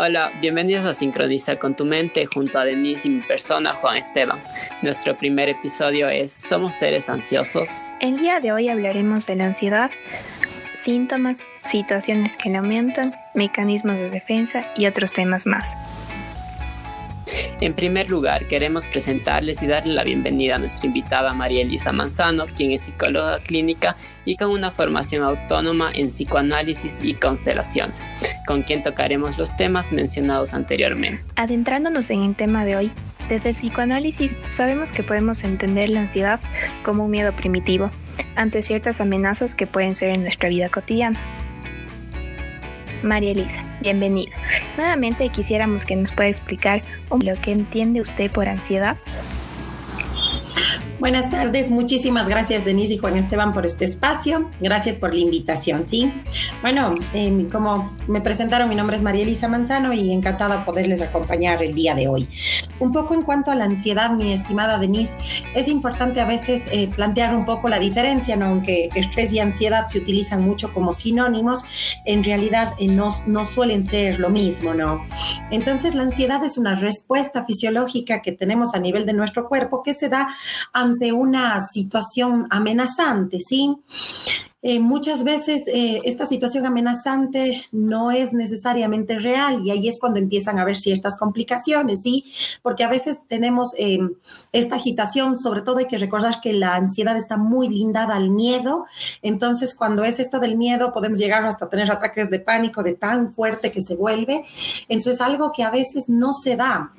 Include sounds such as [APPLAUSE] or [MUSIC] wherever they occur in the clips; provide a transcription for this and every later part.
Hola, bienvenidos a Sincroniza con tu mente junto a Denise y mi persona, Juan Esteban. Nuestro primer episodio es ¿Somos seres ansiosos? El día de hoy hablaremos de la ansiedad, síntomas, situaciones que la aumentan, mecanismos de defensa y otros temas más. En primer lugar, queremos presentarles y darle la bienvenida a nuestra invitada María Elisa Manzano, quien es psicóloga clínica y con una formación autónoma en psicoanálisis y constelaciones, con quien tocaremos los temas mencionados anteriormente. Adentrándonos en el tema de hoy, desde el psicoanálisis sabemos que podemos entender la ansiedad como un miedo primitivo ante ciertas amenazas que pueden ser en nuestra vida cotidiana. María Elisa, bienvenida. Nuevamente quisiéramos que nos pueda explicar lo que entiende usted por ansiedad. Buenas tardes, muchísimas gracias Denise y Juan Esteban por este espacio, gracias por la invitación, ¿sí? Bueno, eh, como me presentaron, mi nombre es María Elisa Manzano y encantada poderles acompañar el día de hoy. Un poco en cuanto a la ansiedad, mi estimada Denise, es importante a veces eh, plantear un poco la diferencia, ¿no? Aunque estrés y ansiedad se utilizan mucho como sinónimos, en realidad eh, no, no suelen ser lo mismo, ¿no? Entonces la ansiedad es una respuesta fisiológica que tenemos a nivel de nuestro cuerpo que se da a ante una situación amenazante, ¿sí? Eh, muchas veces eh, esta situación amenazante no es necesariamente real y ahí es cuando empiezan a haber ciertas complicaciones, ¿sí? Porque a veces tenemos eh, esta agitación, sobre todo hay que recordar que la ansiedad está muy lindada al miedo, entonces cuando es esto del miedo podemos llegar hasta tener ataques de pánico de tan fuerte que se vuelve, entonces algo que a veces no se da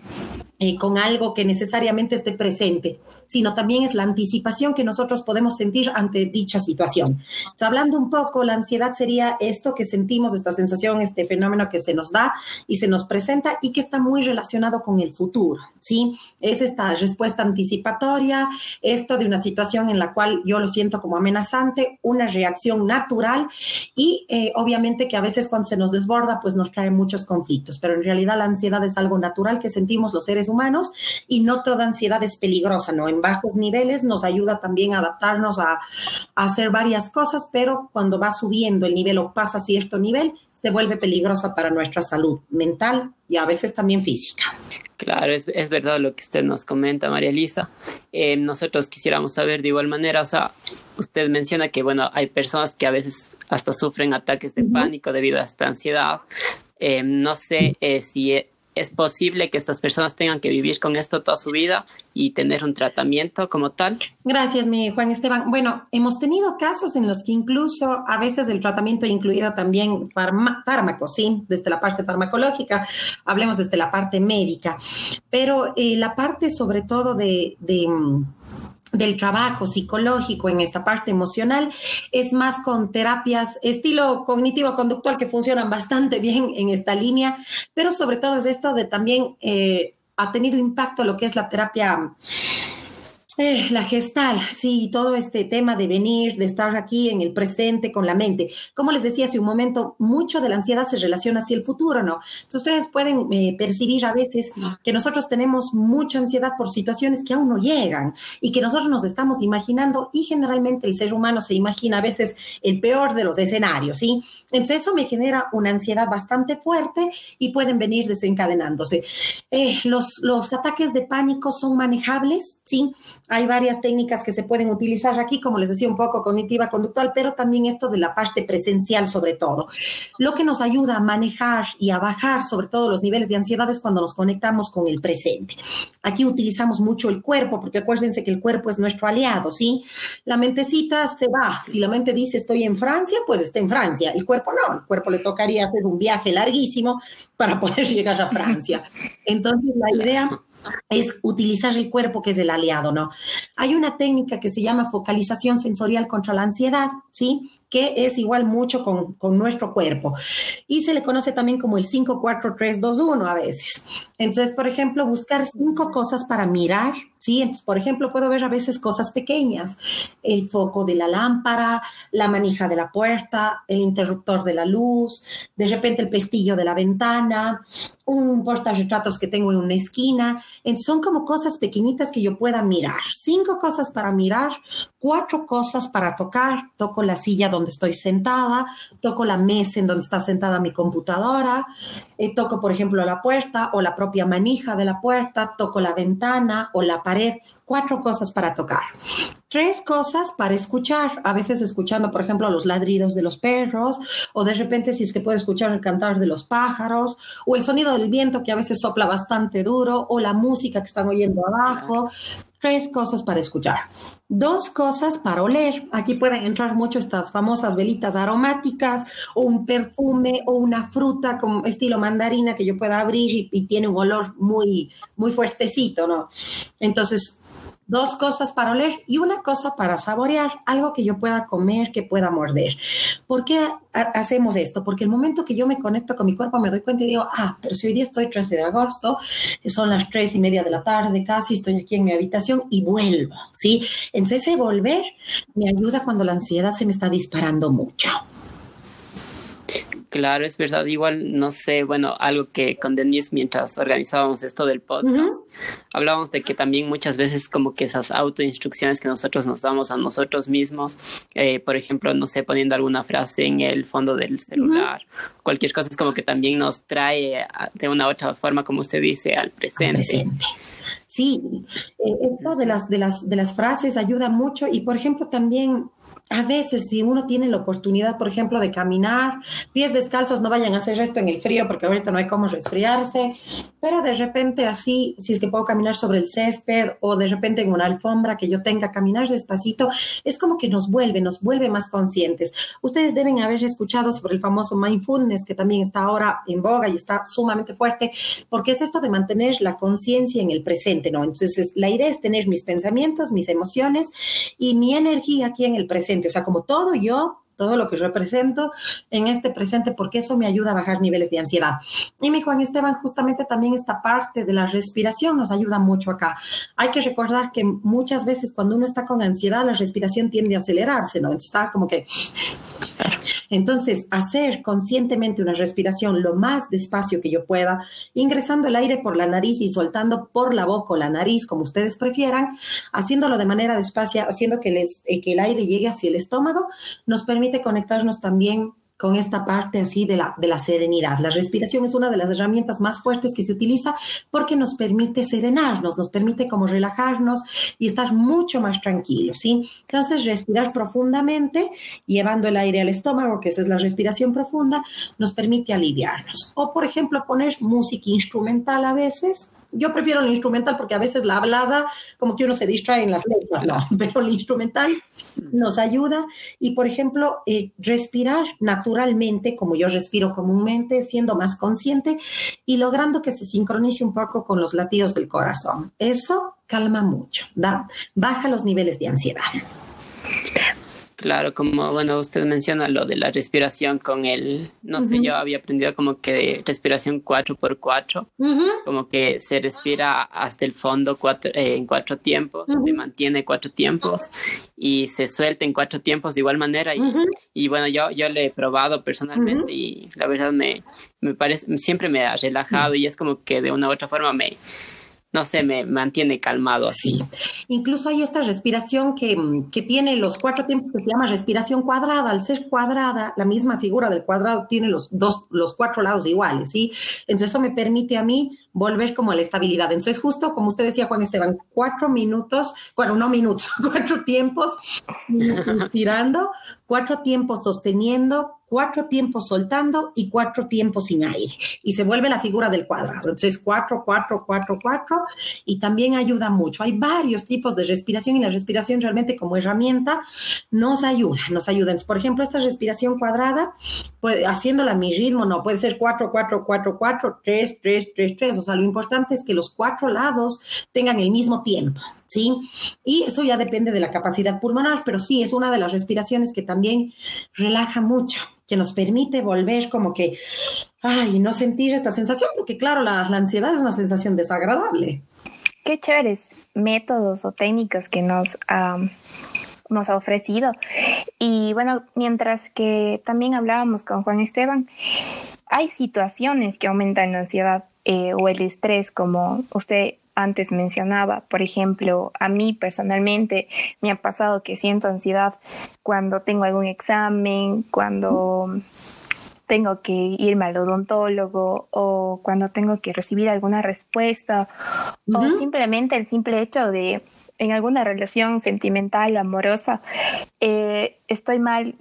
eh, con algo que necesariamente esté presente, sino también es la anticipación que nosotros podemos sentir ante dicha situación. hablando un poco, la ansiedad sería esto que sentimos, esta sensación, este fenómeno que se nos da y se nos presenta y que está muy relacionado con el futuro, ¿sí? Es esta respuesta anticipatoria, esto de una situación en la cual yo lo siento como amenazante, una reacción natural y eh, obviamente que a veces cuando se nos desborda, pues nos trae muchos conflictos, pero en realidad la ansiedad es algo natural que sentimos los seres humanos y no toda ansiedad es peligrosa, ¿no? En bajos niveles nos ayuda también a adaptarnos a, hacer varias cosas, pero cuando va subiendo el nivel o pasa cierto nivel, se vuelve peligrosa para nuestra salud mental y a veces también física. Claro, es, es verdad lo que usted nos comenta, María Elisa. Eh, nosotros quisiéramos saber de igual manera, o sea, usted menciona que, bueno, hay personas que a veces hasta sufren ataques de pánico debido a esta ansiedad. Eh, no sé eh, si es posible que estas personas tengan que vivir con esto toda su vida y tener un tratamiento como tal? Gracias, mi Juan Esteban. Bueno, hemos tenido casos en los que incluso a veces el tratamiento ha incluido también fármacos, ¿sí? Desde la parte farmacológica, hablemos desde la parte médica, pero eh, la parte sobre todo de, mm, del trabajo psicológico en esta parte emocional es más con terapias estilo cognitivo-conductual que funcionan bastante bien en esta línea, pero sobre todo es esto de también eh, ha tenido impacto lo que es la terapia eh, la gestal, sí, todo este tema de venir, de estar aquí en el presente con la mente. Como les decía hace un momento, mucho de la ansiedad se relaciona hacia el futuro, ¿no? Entonces ustedes pueden eh, percibir a veces que nosotros tenemos mucha ansiedad por situaciones que aún no llegan y que nosotros nos estamos imaginando y generalmente el ser humano se imagina a veces el peor de los escenarios, ¿sí? Entonces eso me genera una ansiedad bastante fuerte y pueden venir desencadenándose. Eh, los, los ataques de pánico son manejables, ¿sí? Hay varias técnicas que se pueden utilizar aquí, como les decía, un poco cognitiva conductual, pero también esto de la parte presencial sobre todo. Lo que nos ayuda a manejar y a bajar sobre todo los niveles de ansiedad es cuando nos conectamos con el presente. Aquí utilizamos mucho el cuerpo, porque acuérdense que el cuerpo es nuestro aliado, ¿sí? La mentecita se va. Si la mente dice estoy en Francia, pues está en Francia. El cuerpo no, el cuerpo le tocaría hacer un viaje larguísimo para poder [LAUGHS] llegar a Francia. Entonces, la idea es utilizar el cuerpo que es el aliado, ¿no? Hay una técnica que se llama focalización sensorial contra la ansiedad, ¿sí? que es igual mucho con, con, nuestro cuerpo. Y se le conoce también como el 5, 4, 3, 2, 1 a veces. Entonces, por ejemplo, buscar cinco cosas para mirar, ¿sí? Entonces, por ejemplo, puedo ver a veces cosas pequeñas, el foco de la lámpara, la manija de la puerta, el interruptor de la luz, de repente el pestillo de la ventana, un portarretratos que tengo en una esquina. Son como cosas pequeñitas que yo pueda mirar. Cinco cosas para mirar, cuatro cosas para tocar. Toco la silla donde estoy sentada, toco la mesa en donde está sentada mi computadora, eh, toco, por ejemplo, la puerta o la propia manija de la puerta, toco la ventana o la pared cuatro cosas para tocar. Tres cosas para escuchar, a veces escuchando, por ejemplo, los ladridos de los perros, o de repente si es que puede escuchar el cantar de los pájaros, o el sonido del viento que a veces sopla bastante duro, o la música que están oyendo abajo. Tres cosas para escuchar. Dos cosas para oler. Aquí pueden entrar mucho estas famosas velitas aromáticas o un perfume o una fruta como estilo mandarina que yo pueda abrir y, y tiene un olor muy, muy fuertecito, ¿no? Entonces, dos cosas para oler y una cosa para saborear, algo que yo pueda comer, que pueda morder. ¿Por qué hacemos esto? Porque el momento que yo me conecto con mi cuerpo me doy cuenta y digo, ah, pero si hoy día estoy 13 de agosto, son las tres y media de la tarde casi, estoy aquí en mi habitación y vuelvo, ¿sí? Entonces ese volver me ayuda cuando la ansiedad se me está disparando mucho. Claro, es verdad. Igual, no sé, bueno, algo que con Denise mientras organizábamos esto del podcast, hablábamos de que también muchas veces como que esas autoinstrucciones que nosotros nos damos a nosotros mismos, eh, por ejemplo, no sé, poniendo alguna frase en el fondo del celular, cualquier cosa es como que también nos trae de una u otra forma, como usted dice, al presente. Sí, eh, esto de las, de, las, de las frases ayuda mucho y, por ejemplo, también a veces si uno tiene la oportunidad, por ejemplo, de caminar, pies descalzos, no vayan a hacer esto en el frío porque ahorita no hay cómo resfriarse, pero de repente así, si es que puedo caminar sobre el césped o de repente en una alfombra que yo tenga, caminar despacito, es como que nos vuelve, nos vuelve más conscientes. Ustedes deben haber escuchado sobre el famoso mindfulness que también está ahora en boga y está sumamente fuerte, porque es esto de mantener la conciencia en el presente, ¿no? Entonces, la idea es tener mis pensamientos, mis emociones y mi energía aquí en el presente o sea, como todo yo, todo lo que represento en este presente, porque eso me ayuda a bajar niveles de ansiedad. Y mi Juan Esteban, justamente también esta parte de la respiración nos ayuda mucho acá. Hay que recordar que muchas veces cuando uno está con ansiedad, la respiración tiende a acelerarse, ¿no? Entonces está como que entonces, hacer conscientemente una respiración lo más despacio que yo pueda, ingresando el aire por la nariz y soltando por la boca o la nariz, como ustedes prefieran, haciéndolo de manera despacia, haciendo que, les, eh, que el aire llegue hacia el estómago, nos permite conectarnos también con esta parte así de la, de la serenidad. La respiración es una de las herramientas más fuertes que se utiliza porque nos permite serenarnos, nos permite como relajarnos y estar mucho más tranquilos, ¿sí? Entonces, respirar profundamente, llevando el aire al estómago, que esa es la respiración profunda, nos permite aliviarnos. O, por ejemplo, poner música instrumental a veces, yo prefiero el instrumental porque a veces la hablada, como que uno se distrae en las letras, no, pero el instrumental nos ayuda. Y, por ejemplo, eh, respirar naturalmente, como yo respiro comúnmente, siendo más consciente y logrando que se sincronice un poco con los latidos del corazón. Eso calma mucho, da, baja los niveles de ansiedad. Claro, como bueno, usted menciona lo de la respiración con el, no sé, yo había aprendido como que respiración 4x4, como que se respira hasta el fondo cuatro, eh, en cuatro tiempos, se mantiene cuatro tiempos y se suelta en cuatro tiempos de igual manera. Y, y bueno, yo, yo lo he probado personalmente y la verdad me, me parece, siempre me ha relajado y es como que de una u otra forma me no sé, me mantiene calmado. Sí, incluso hay esta respiración que, que, tiene los cuatro tiempos que se llama respiración cuadrada. Al ser cuadrada, la misma figura del cuadrado tiene los dos, los cuatro lados iguales, ¿sí? Entonces eso me permite a mí volver como a la estabilidad. Entonces justo como usted decía, Juan Esteban, cuatro minutos, bueno, no minutos, [LAUGHS] cuatro tiempos inspirando, cuatro tiempos sosteniendo, cuatro tiempos soltando y cuatro tiempos sin aire. Y se vuelve la figura del cuadrado. Entonces, cuatro, cuatro, cuatro, cuatro. Y también ayuda mucho. Hay varios tipos de respiración y la respiración realmente como herramienta nos ayuda, nos ayuda. por ejemplo, esta respiración cuadrada, pues, haciéndola a mi ritmo, no puede ser cuatro, cuatro, cuatro, cuatro, tres, tres, tres, tres. O sea, lo importante es que los cuatro lados tengan el mismo tiempo. ¿sí? Y eso ya depende de la capacidad pulmonar, pero sí, es una de las respiraciones que también relaja mucho, que nos permite volver como que, ay, no sentir esta sensación, porque claro, la, ansiedad es una sensación desagradable. Qué chéveres métodos o técnicas que nos... nos ha ofrecido. Y bueno, mientras que también hablábamos con Juan Esteban, hay situaciones que aumentan la ansiedad eh, o el estrés, como usted antes mencionaba. Por ejemplo, a mí personalmente me ha pasado que siento ansiedad cuando tengo algún examen, cuando tengo que irme al odontólogo o cuando tengo que recibir alguna respuesta o simplemente el simple hecho de en alguna relación sentimental, amorosa, eh, estoy mal,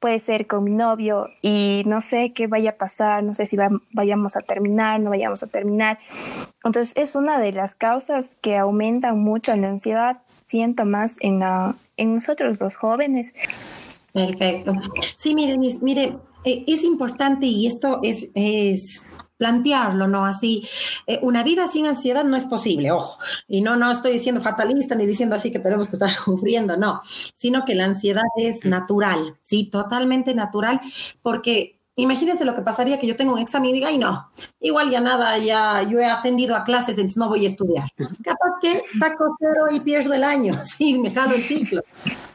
puede ser con mi novio y no sé qué vaya a pasar, no sé si vayamos a terminar, no vayamos a terminar. Entonces es una de las causas que aumentan mucho la ansiedad, siento más en, en nosotros los jóvenes. Perfecto. Sí, miren, mire, eh, es importante y esto es, es plantearlo, ¿no? Así, eh, una vida sin ansiedad no es posible, ojo. Y no, no estoy diciendo fatalista ni diciendo así que tenemos que estar [LAUGHS] sufriendo, no, sino que la ansiedad es natural, ¿sí? Totalmente natural, porque Imagínense lo que pasaría que yo tengo un examen y diga, ay no, igual ya nada, ya yo he atendido a clases, entonces no voy a estudiar. Capaz que saco cero y pierdo el año, [LAUGHS] sí, me jalo el ciclo.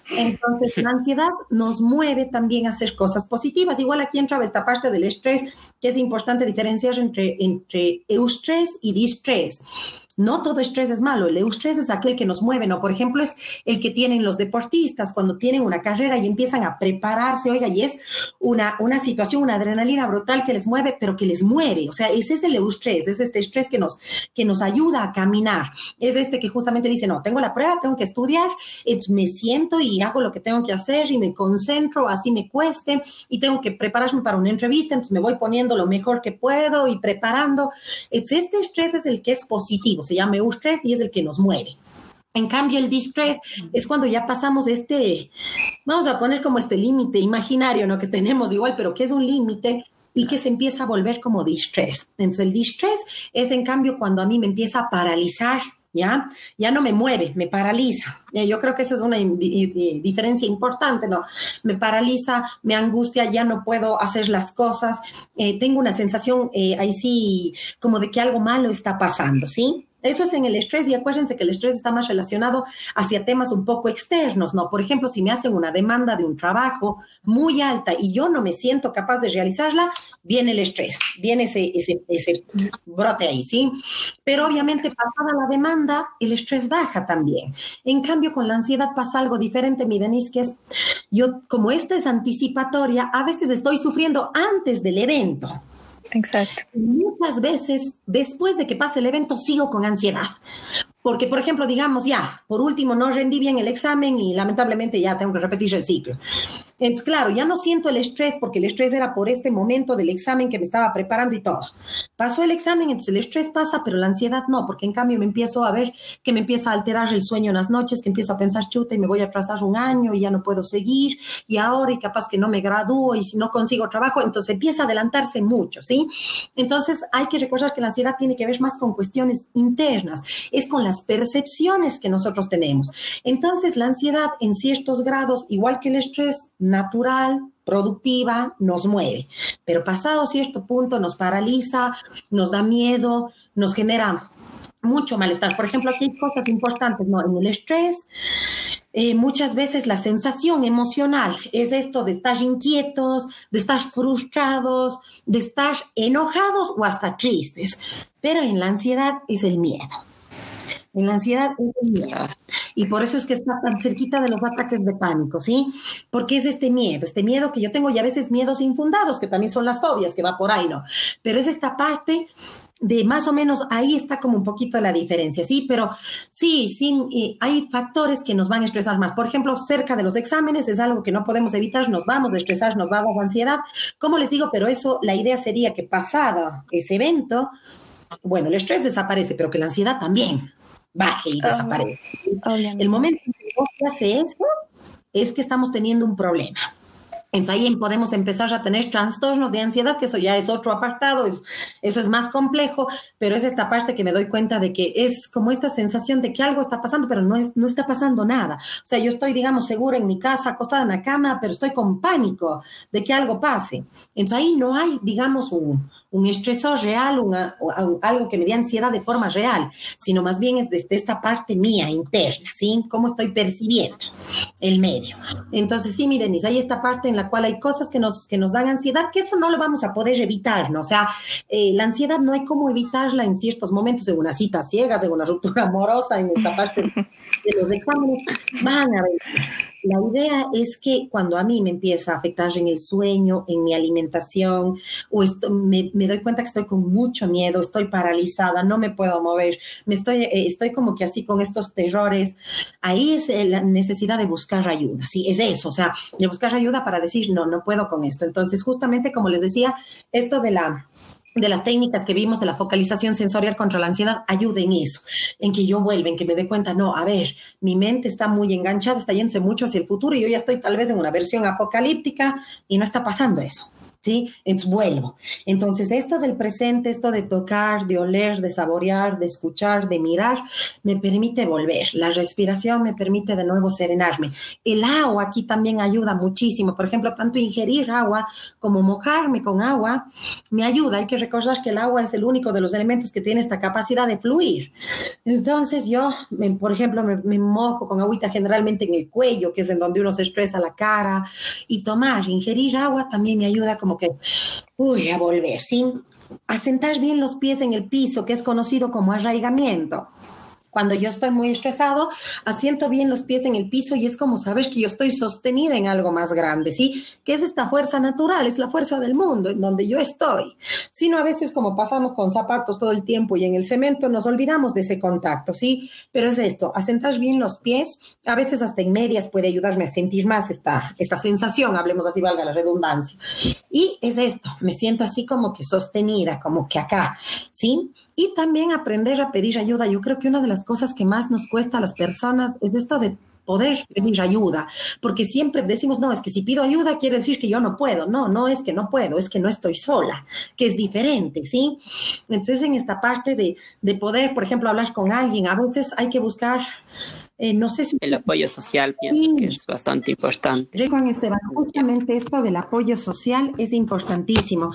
Entonces, la ansiedad nos mueve también a hacer cosas positivas. Igual aquí entra esta parte del estrés, que es importante diferenciar entre, entre eustrés y distrés. No todo estrés es malo, el eustrés es aquel que nos mueve, ¿no? Por ejemplo, es el que tienen los deportistas cuando tienen una carrera y empiezan a prepararse, oiga, y es una, una situación, una adrenalina brutal que les mueve, pero que les mueve, o sea, ese es el eustrés, es este estrés que nos, que nos ayuda a caminar, es este que justamente dice, no, tengo la prueba, tengo que estudiar, me siento y hago lo que tengo que hacer y me concentro, así me cueste, y tengo que prepararme para una entrevista, entonces me voy poniendo lo mejor que puedo y preparando. este estrés es el que es positivo se llama eustrés y es el que nos mueve. En cambio, el distress es cuando ya pasamos este, vamos a poner como este límite imaginario, ¿no? Que tenemos igual, pero que es un límite y que se empieza a volver como distress. Entonces, el distress es en cambio cuando a mí me empieza a paralizar, ¿ya? Ya no me mueve, me paraliza. Yo creo que esa es una diferencia importante, ¿no? Me paraliza, me angustia, ya no puedo hacer las cosas, eh, tengo una sensación eh, ahí sí como de que algo malo está pasando, ¿sí? Eso es en el estrés y acuérdense que el estrés está más relacionado hacia temas un poco externos, ¿no? Por ejemplo, si me hacen una demanda de un trabajo muy alta y yo no me siento capaz de realizarla, viene el estrés, viene ese, ese, ese brote ahí, ¿sí? Pero obviamente pasada la demanda, el estrés baja también. En cambio, con la ansiedad pasa algo diferente, mi Denise, que es, yo como esta es anticipatoria, a veces estoy sufriendo antes del evento. Exacto. Muchas veces, después de que pase el evento, sigo con ansiedad. Porque, por ejemplo, digamos, ya, por último, no rendí bien el examen y lamentablemente ya tengo que repetir el ciclo. Entonces, claro, ya no siento el estrés porque el estrés era por este momento del examen que me estaba preparando y todo. Pasó el examen, entonces el estrés pasa, pero la ansiedad no, porque en cambio me empiezo a ver que me empieza a alterar el sueño en las noches, que empiezo a pensar, chuta, y me voy a atrasar un año y ya no puedo seguir, y ahora y capaz que no me gradúo y si no consigo trabajo, entonces empieza a adelantarse mucho, ¿sí? Entonces hay que recordar que la ansiedad tiene que ver más con cuestiones internas, es con las percepciones que nosotros tenemos. Entonces la ansiedad en ciertos grados, igual que el estrés, natural, productiva, nos mueve. Pero pasado cierto punto nos paraliza, nos da miedo, nos genera mucho malestar. Por ejemplo, aquí hay cosas importantes, ¿no? En el estrés, eh, muchas veces la sensación emocional es esto de estar inquietos, de estar frustrados, de estar enojados o hasta tristes. Pero en la ansiedad es el miedo. En la ansiedad es el miedo. Y por eso es que está tan cerquita de los ataques de pánico, ¿sí? Porque es este miedo, este miedo que yo tengo y a veces miedos infundados, que también son las fobias, que va por ahí, ¿no? Pero es esta parte de más o menos ahí está como un poquito la diferencia, ¿sí? Pero sí, sí, hay factores que nos van a estresar más. Por ejemplo, cerca de los exámenes es algo que no podemos evitar, nos vamos a estresar, nos va a dar ansiedad. Como les digo, pero eso, la idea sería que pasado ese evento, bueno, el estrés desaparece, pero que la ansiedad también baje y desaparezca. el momento en que se hace eso es que estamos teniendo un problema. Entonces ahí podemos empezar a tener trastornos de ansiedad, que eso ya es otro apartado, es, eso es más complejo, pero es esta parte que me doy cuenta de que es como esta sensación de que algo está pasando, pero no, es, no está pasando nada. O sea, yo estoy, digamos, segura en mi casa, acostada en la cama, pero estoy con pánico de que algo pase. Entonces ahí no hay, digamos, un, un estresor real, algo que me dé ansiedad de forma real, sino más bien es desde esta parte mía interna, ¿sí? Cómo estoy percibiendo el medio. Entonces, sí, miren, hay esta parte en la cual hay cosas que nos, que nos dan ansiedad, que eso no lo vamos a poder evitar, ¿no? O sea, eh, la ansiedad no hay cómo evitarla en ciertos momentos, de una cita ciega, de una ruptura amorosa, en esta parte de los exámenes, van a ver. La idea es que cuando a mí me empieza a afectar en el sueño, en mi alimentación, o esto, me, doy cuenta que estoy con mucho miedo, estoy paralizada, no me puedo mover, me estoy, eh, estoy como que así con estos terrores, ahí es la necesidad de buscar ayuda, ¿sí? Es eso, o sea, de buscar ayuda para decir, no, no puedo con esto. Entonces, justamente como les decía, esto de la de las técnicas que vimos de la focalización sensorial contra la ansiedad ayuda en eso, en que yo vuelva, en que me dé cuenta, no, a ver, mi mente está muy enganchada, está yéndose mucho hacia el futuro y yo ya estoy tal vez en una versión apocalíptica y no está pasando eso. ¿Sí? Entonces vuelvo. Entonces, esto del presente, esto de tocar, de oler, de saborear, de escuchar, de mirar, me permite volver. La respiración me permite de nuevo serenarme. El agua aquí también ayuda muchísimo. Por ejemplo, tanto ingerir agua como mojarme con agua me ayuda. Hay que recordar que el agua es el único de los elementos que tiene esta capacidad de fluir. Entonces, yo, por ejemplo, me, me mojo con agüita generalmente en el cuello, que es en donde uno se estresa la cara, y tomar, ingerir agua también me ayuda como que, uy, a volver, ¿sí? A sentar bien los pies en el piso, que es conocido como arraigamiento. Cuando yo estoy muy estresado, asiento bien los pies en el piso y es como saber que yo estoy sostenida en algo más grande, ¿sí? Que es esta fuerza natural, es la fuerza del mundo en donde yo estoy. Sino a veces como pasamos con zapatos todo el tiempo y en el cemento nos olvidamos de ese contacto, ¿sí? Pero es esto, asentar bien los pies, a veces hasta en medias puede ayudarme a sentir más esta, esta sensación, hablemos así, valga la redundancia. Y es esto, me siento así como que sostenida, como que acá, ¿sí? Y también aprender a pedir ayuda. Yo creo que una de las cosas que más nos cuesta a las personas es esto de poder pedir ayuda, porque siempre decimos, no, es que si pido ayuda quiere decir que yo no puedo, no, no es que no puedo, es que no estoy sola, que es diferente, ¿sí? Entonces en esta parte de, de poder, por ejemplo, hablar con alguien, a veces hay que buscar eh, no sé si... El apoyo social pienso que es bastante importante. Juan Esteban, justamente esto del apoyo social es importantísimo.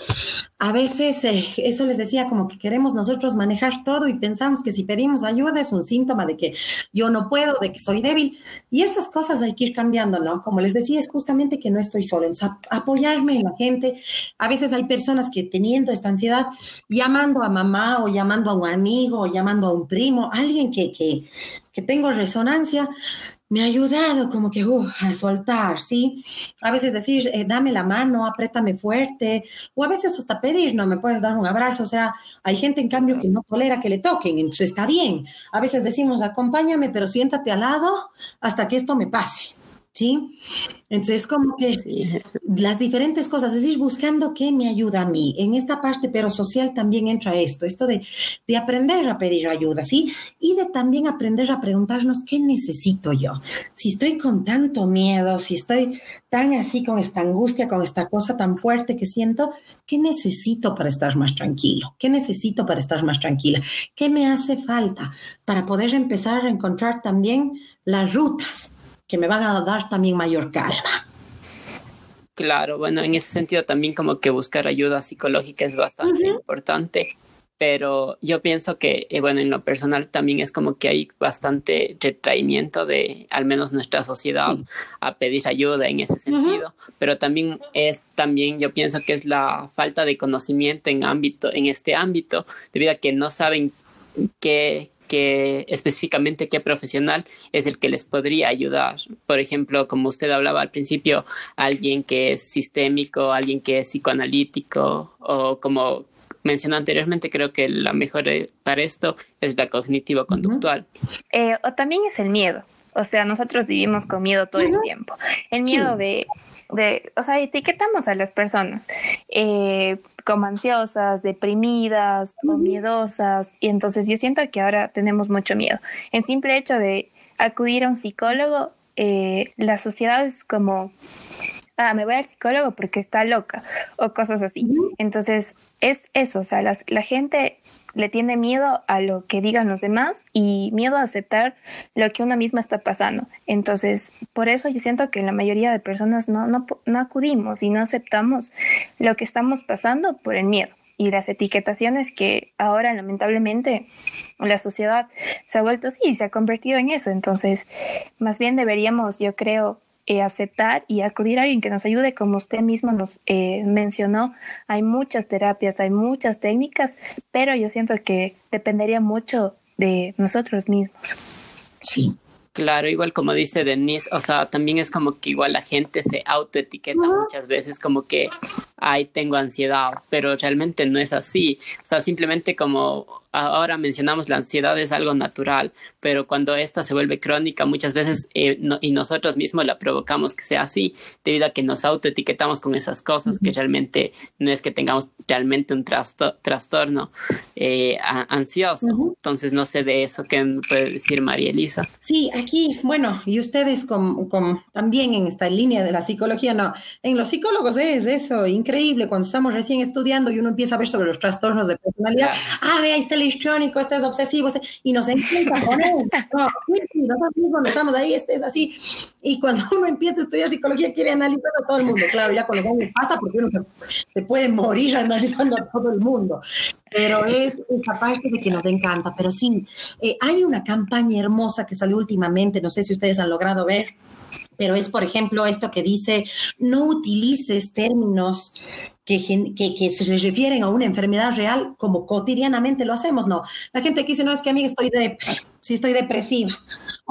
A veces, eh, eso les decía, como que queremos nosotros manejar todo y pensamos que si pedimos ayuda es un síntoma de que yo no puedo, de que soy débil. Y esas cosas hay que ir cambiando, ¿no? Como les decía, es justamente que no estoy solo. Entonces, apoyarme en la gente. A veces hay personas que teniendo esta ansiedad, llamando a mamá o llamando a un amigo o llamando a un primo, alguien que, que que tengo resonancia, me ha ayudado como que uh, a soltar, ¿sí? A veces decir, eh, dame la mano, apriétame fuerte, o a veces hasta pedir, no, me puedes dar un abrazo, o sea, hay gente en cambio que no tolera que le toquen, entonces está bien. A veces decimos, acompáñame, pero siéntate al lado hasta que esto me pase. ¿Sí? Entonces, como que las diferentes cosas, es decir, buscando qué me ayuda a mí. En esta parte, pero social también entra esto, esto de, de aprender a pedir ayuda, ¿sí? Y de también aprender a preguntarnos qué necesito yo. Si estoy con tanto miedo, si estoy tan así con esta angustia, con esta cosa tan fuerte que siento, ¿qué necesito para estar más tranquilo? ¿Qué necesito para estar más tranquila? ¿Qué me hace falta para poder empezar a encontrar también las rutas? Que me van a dar también mayor calma. Claro, bueno, en ese sentido también como que buscar ayuda psicológica es bastante importante, pero yo pienso que, eh, bueno, en lo personal también es como que hay bastante retraimiento de al menos nuestra sociedad a pedir ayuda en ese sentido, pero también es, también yo pienso que es la falta de conocimiento en ámbito, en este ámbito, debido a que no saben qué, que específicamente qué profesional es el que les podría ayudar. Por ejemplo, como usted hablaba al principio, alguien que es sistémico, alguien que es psicoanalítico o como mencionó anteriormente, creo que la mejor para esto es la cognitivo-conductual. Eh, o también es el miedo. O sea, nosotros vivimos con miedo todo el tiempo. El miedo de de, o sea, etiquetamos a las personas eh, como ansiosas, deprimidas o miedosas, y entonces yo siento que ahora tenemos mucho miedo. El simple hecho de acudir a un psicólogo, eh, la sociedad es como, ah, me voy al psicólogo porque está loca, o cosas así. Entonces, es eso, o sea, la gente le tiene miedo a lo que digan los demás y miedo a aceptar lo que uno misma está pasando. Entonces, por eso yo siento que la mayoría de personas no, no, no acudimos y no aceptamos lo que estamos pasando por el miedo. y las etiquetaciones que ahora lamentablemente la sociedad se ha vuelto así, se ha convertido en eso. Entonces, más bien deberíamos, yo creo, eh, aceptar y acudir a alguien que nos ayude, como usted mismo nos eh, mencionó. Hay muchas terapias, hay muchas técnicas, pero yo siento que dependería mucho de nosotros mismos. Sí, Claro, igual como dice Denise, o sea, también es como que igual la gente se autoetiqueta muchas veces como que, ay, tengo ansiedad, pero realmente no es así. O sea, simplemente como ahora mencionamos la ansiedad es algo natural, pero cuando esta se vuelve crónica muchas veces eh, y nosotros mismos la provocamos que sea así, debido a que nos autoetiquetamos con esas cosas que realmente no es que tengamos realmente un trastorno eh, ansioso. Entonces no sé de eso qué puede decir María Elisa. Sí, aquí, bueno, y ustedes también en esta línea de la psicología, no, en los psicólogos es eso, increíble, cuando estamos recién estudiando y uno empieza a ver sobre los trastornos de personalidad, ah, vea, ahí está electrónico, este es obsesivo, este, y nos encanta poner, [LAUGHS] no, nosotros mismos estamos ahí, este es así, y cuando uno empieza a estudiar psicología quiere analizar a todo el mundo, claro, ya con los años pasa porque uno se, puede morir analizando a todo el mundo, pero es parte de que nos encanta, pero sí, eh, hay una campaña hermosa que salió últimamente, no sé si ustedes han logrado ver, pero es, por ejemplo, esto que dice, no utilices términos que, que, se refieren a una enfermedad real como cotidianamente lo hacemos, no. La gente que dice, no, es que a mí estoy de, si estoy depresiva.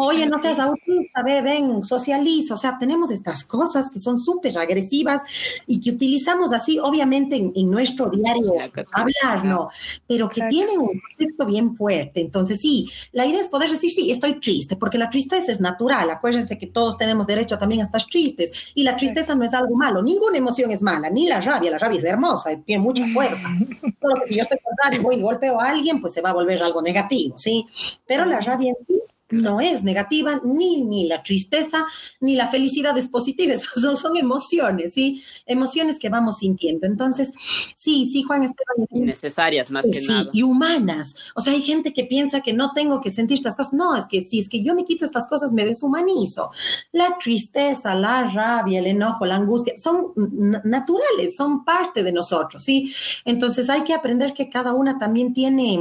Oye, no seas autista, ve, ven, socializa. O sea, tenemos estas cosas que son súper agresivas y que utilizamos así, obviamente, en, nuestro diario hablar, ¿no? Pero que tienen un contexto bien fuerte. Entonces, sí, la idea es poder decir, sí, estoy triste, porque la tristeza es natural. Acuérdense que todos tenemos derecho también a estar tristes. Y la tristeza no es algo malo. Ninguna emoción es mala, ni la rabia. La rabia es hermosa, tiene mucha fuerza. [LAUGHS] Solo que si yo estoy con rabia y voy y golpeo a alguien, pues se va a volver algo negativo, ¿sí? Pero la rabia en sí no es negativa, ni, ni la tristeza, ni la felicidad es positiva, [LAUGHS] son, son emociones, ¿sí? Emociones que vamos sintiendo. Entonces, sí, sí, Juan Esteban. Necesarias más que nada. Y humanas. O sea, hay gente que piensa que no tengo que sentir estas cosas. No, es que si es que yo me quito estas cosas, me deshumanizo. La tristeza, la rabia, el enojo, la angustia, son naturales, son parte de nosotros, ¿sí? Entonces hay que aprender que cada una también tiene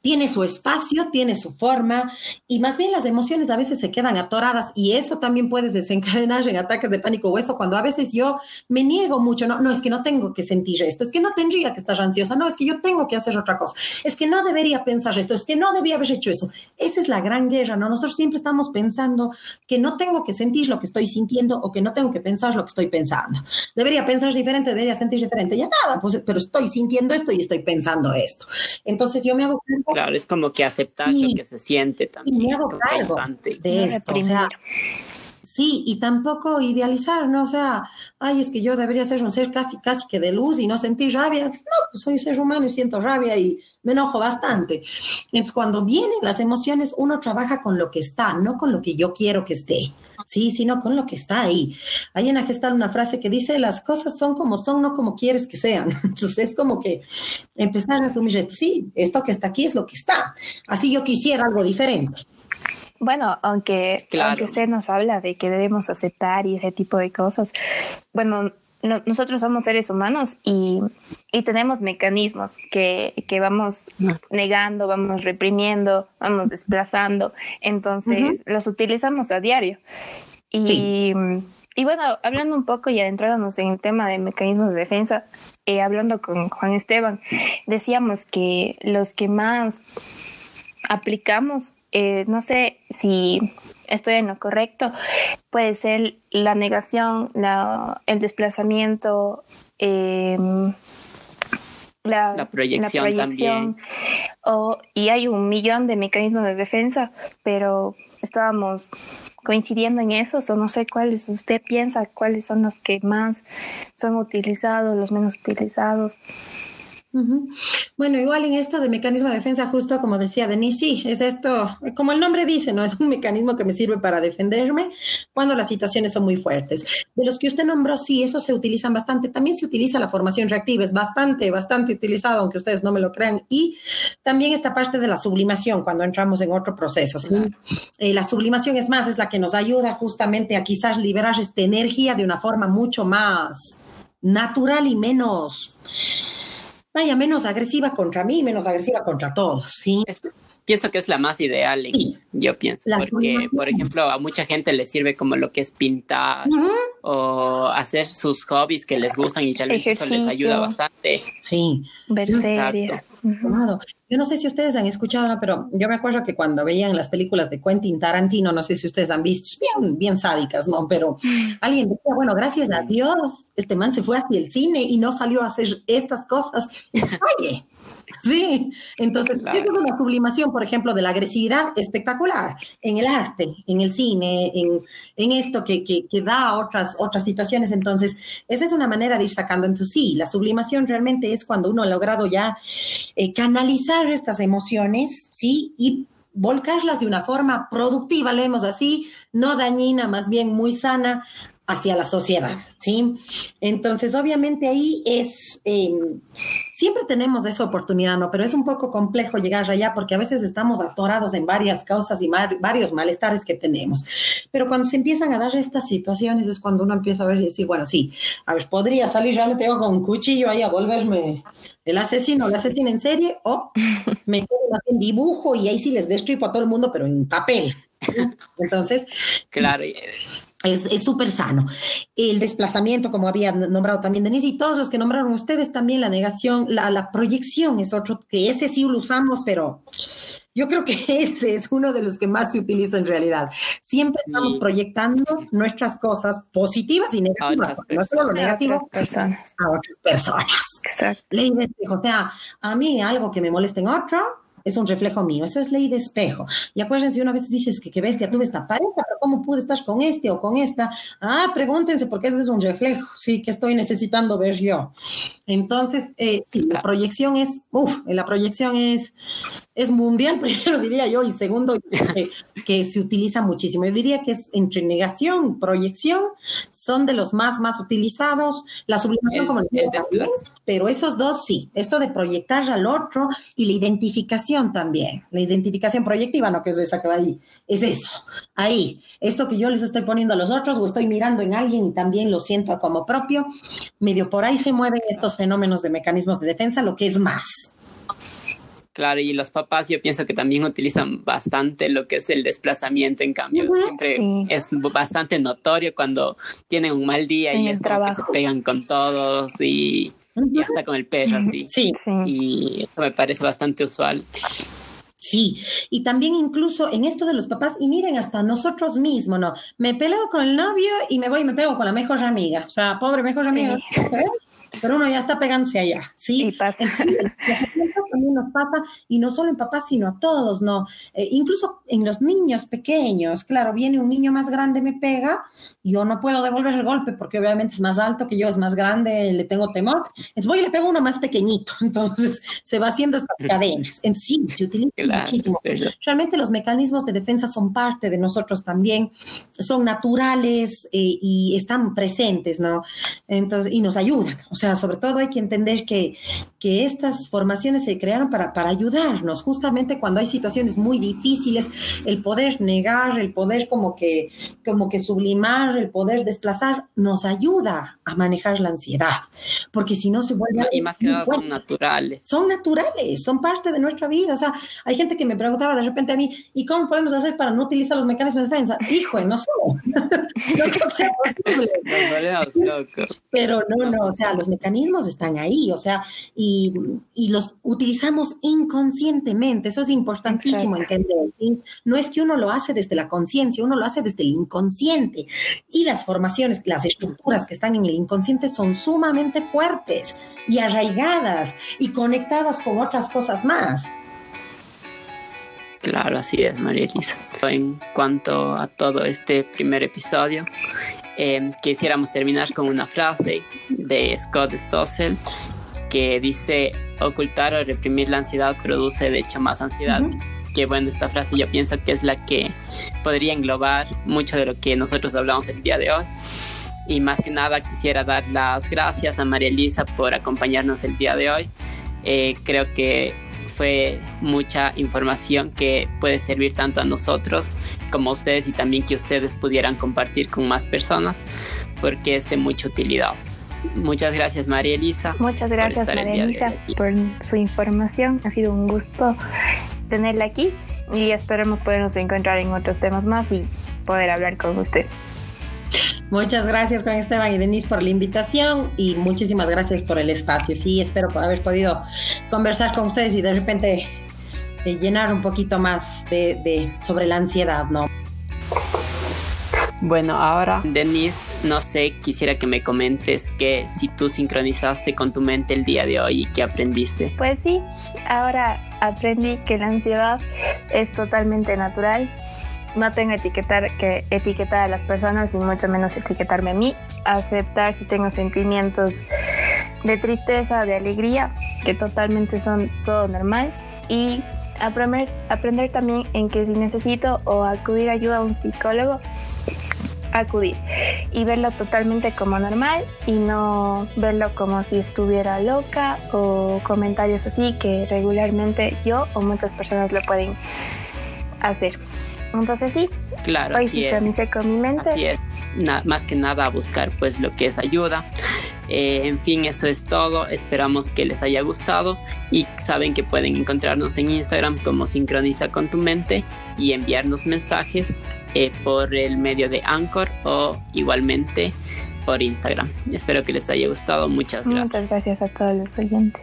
tiene su espacio, tiene su forma y más bien las emociones a veces se quedan atoradas y eso también puede desencadenar en ataques de pánico o eso cuando a veces yo me niego mucho, no, no es que no tengo que sentir esto, es que no tendría que estar ansiosa, no, es que yo tengo que hacer otra cosa, es que no debería pensar esto, es que no debía haber hecho eso. Esa es la gran guerra, ¿no? Nosotros siempre estamos pensando que no tengo que sentir lo que estoy sintiendo o que no tengo que pensar lo que estoy pensando. Debería pensar diferente, debería sentir diferente, ya nada, pues, pero estoy sintiendo esto y estoy pensando esto. Entonces yo me hago Claro, es como que aceptar lo que se siente también. Y me hago cargo de esto. O sea, sí, y tampoco idealizar, ¿no? O sea, ay, es que yo debería ser un ser casi, casi que de luz y no sentir rabia. Pues no, pues soy ser humano y siento rabia y me enojo bastante. Entonces, cuando vienen las emociones, uno trabaja con lo que está, no con lo que yo quiero que esté, sí, sino con lo que está ahí. Hay en la una frase que dice, las cosas son como son, no como quieres que sean. [LAUGHS] Entonces, es como que empezar a asumir esto, sí, esto que está aquí es lo que está. Así yo quisiera algo diferente. Bueno, aunque, aunque usted nos habla de que debemos aceptar y ese tipo de cosas, bueno, nosotros somos seres humanos y, y tenemos mecanismos que, que, vamos negando, vamos reprimiendo, vamos desplazando, entonces los utilizamos a diario. Y, y bueno, hablando un poco y adentrándonos en el tema de mecanismos de defensa, eh, hablando con Juan Esteban, decíamos que los que más aplicamos eh, no sé si estoy en lo correcto, puede ser la negación, el desplazamiento, em, la, proyección también. y hay un millón de mecanismos de defensa, pero estábamos coincidiendo en eso, o no sé cuáles usted piensa, cuáles son los que más son utilizados, los menos utilizados. Bueno, igual en esto de mecanismo de defensa, justo como decía Denise, sí, es esto, como el nombre dice, ¿no? [LAUGHS] Es un mecanismo que me sirve para defenderme cuando las situaciones son muy fuertes. De los que usted nombró, sí, esos se utilizan bastante. También se utiliza la formación reactiva, es bastante, bastante utilizado, aunque ustedes no me lo crean. Y también esta parte de la sublimación, cuando entramos en otro proceso. Eh, la sublimación es más, es la que nos ayuda justamente a quizás liberar esta energía de una forma mucho más natural y menos vaya, menos agresiva contra mí, menos agresiva contra todos, ¿sí? pienso que es la más ideal, yo pienso, porque, por ejemplo, a mucha gente le sirve como lo que es pintar o hacer sus hobbies que les gustan y realmente eso les ayuda bastante. Sí. Ver series. Yo no sé si ustedes han escuchado, pero yo me acuerdo que cuando veían las películas de Quentin Tarantino, no sé si ustedes han visto, bien, bien sádicas, ¿no? Pero [LAUGHS] alguien decía, bueno, gracias a Dios, este man se fue hacia el cine y no salió a hacer estas cosas. [LAUGHS] Oye, Sí, entonces eso es una sublimación, por ejemplo, de la agresividad espectacular en el arte, en el cine, en, esto que, que, da otras, otras situaciones. Entonces, esa es una manera de ir sacando. Entonces, sí, la sublimación realmente es cuando uno ha logrado ya eh, canalizar estas emociones, ¿sí? Y volcarlas de una forma productiva, leemos así, no dañina, más bien muy sana hacia la sociedad, ¿sí? Entonces, obviamente ahí es, em, siempre tenemos esa oportunidad, ¿no? Pero es un poco complejo llegar allá porque a veces estamos atorados en varias causas y varios malestares que tenemos. Pero cuando se empiezan a dar estas situaciones es cuando uno empieza a ver y decir, bueno, sí, a ver, podría salir realmente yo con un cuchillo ahí a volverme el asesino, el asesino en serie, o [LAUGHS] me quedo en dibujo y ahí sí les destripo a todo el mundo, pero en papel. [LAUGHS] Entonces, claro es súper sano. El desplazamiento, como había nombrado también Denise, y todos los que nombraron ustedes también, la negación, la, la proyección es otro, que ese sí lo usamos, pero yo creo que [LAUGHS] ese es uno de los que más se utiliza en realidad. Siempre estamos proyectando nuestras cosas positivas y negativas, no solo negativas, a otras personas. A otras personas. Exacto. Ley de o sea, a mí algo que me molesta en otro, es un reflejo mío. Eso es ley de espejo. Y acuérdense, una vez dices que qué bestia, tuve esta pareja, pero ¿cómo pude estar con este o con esta? Ah, pregúntense, porque ese es un reflejo, sí, que estoy necesitando ver yo. Entonces, eh, sí, la proyección es, uff, la proyección es es mundial, [LAUGHS] primero diría yo, y segundo, que, se utiliza muchísimo. Yo diría que es entre negación, proyección, son de los más, más utilizados. La sublimación, como decía, pero esos dos sí. Esto de proyectar al otro y la identificación también. La identificación proyectiva, no que es esa que va ahí, es eso. Ahí, esto que yo les estoy poniendo a los otros o estoy mirando en alguien y también lo siento como propio, medio por ahí se mueven estos fenómenos de mecanismos de defensa, lo que es más. Claro, y los papás yo pienso que también utilizan bastante lo que es el desplazamiento, en cambio, siempre es bastante notorio cuando tienen un mal día y es que se pegan con todos y, hasta con el perro así. Sí. Y eso me parece bastante usual. Sí, y también incluso en esto de los papás, y miren, hasta nosotros mismos, ¿no? Me peleo con el novio y me voy y me pego con la mejor amiga. O sea, pobre mejor amiga. [LAUGHS] Pero uno ya está pegándose allá, ¿sí? Sí, pasa [LAUGHS] también nos pasa, y no solo en papás, sino a todos, ¿no? Eh, incluso en los niños pequeños, claro, viene un niño más grande, me pega, yo no puedo devolver el golpe porque obviamente es más alto que yo, es más grande, le tengo temor. Entonces voy y le pego uno más pequeñito. [LAUGHS] Entonces se va haciendo estas cadenas. En sí, se utiliza muchísimo. Realmente los mecanismos de defensa son parte de nosotros también, son naturales eh, y están presentes, ¿no? Entonces, y nos ayudan. O sea, sobre todo hay que entender que, que estas formaciones se crearon para, para ayudarnos, justamente cuando hay situaciones muy difíciles, el poder negar, el poder como que, como que sublimar el poder desplazar, nos ayuda a manejar la ansiedad, porque si no se vuelve... Y más que nada son naturales. Son naturales, son parte de nuestra vida. O sea, hay gente que me preguntaba de repente a mí, ¿y cómo podemos hacer para no utilizar los mecanismos de defensa? Hijo, no sé. [LAUGHS] no creo que sea posible. [LAUGHS] Pero no, no, o sea, los mecanismos están ahí, o sea, y, y los utilizamos inconscientemente. Eso es importantísimo entender. No es que uno lo hace desde la conciencia, uno lo hace desde el inconsciente. Y las formaciones, las estructuras que están en el inconsciente son sumamente fuertes y arraigadas y conectadas con otras cosas más. Claro, así es, María Elisa. En cuanto a todo este primer episodio, eh, quisiéramos terminar con una frase de Scott Stossel que dice, ocultar o reprimir la ansiedad produce de hecho más ansiedad que bueno, esta frase yo pienso que es la que podría englobar mucho de lo que nosotros hablamos el día de hoy. Y más que nada quisiera dar las gracias a María Elisa por acompañarnos el día de hoy. Eh, creo que fue mucha información que puede servir tanto a nosotros como a ustedes y también que ustedes pudieran compartir con más personas porque es de mucha utilidad. Muchas gracias María Elisa. Muchas gracias María Elisa por su información. Ha sido un gusto tenerla aquí y esperemos podernos encontrar en otros temas más y poder hablar con usted. Muchas gracias Juan Esteban y Denise por la invitación y muchísimas gracias por el espacio. Sí, espero haber podido conversar con ustedes y de repente eh, llenar un poquito más de, sobre la ansiedad, ¿no? Bueno, ahora, Denise, no sé, quisiera que me comentes que si tú sincronizaste con tu mente el día de hoy y qué aprendiste. Pues sí, ahora aprendí que la ansiedad es totalmente natural. No tengo etiquetar, que etiquetar a las personas, ni mucho menos etiquetarme a mí. Aceptar si tengo sentimientos de tristeza, de alegría, que totalmente son todo normal. Y aprender, aprender también en que si necesito o acudir ayuda a un psicólogo, acudir y verlo totalmente como normal y no verlo como si estuviera loca o comentarios así que regularmente yo o muchas personas lo pueden hacer. Entonces sí, claro, hoy sí con mi mente. Así es, más que nada buscar pues lo que es ayuda. Eh, en fin, eso es todo. Esperamos que les haya gustado y saben que pueden encontrarnos en Instagram como Sincroniza con tu mente y enviarnos mensajes eh, por el medio de Anchor o igualmente por Instagram. Espero que les haya gustado. Muchas gracias. Muchas gracias a todos los oyentes.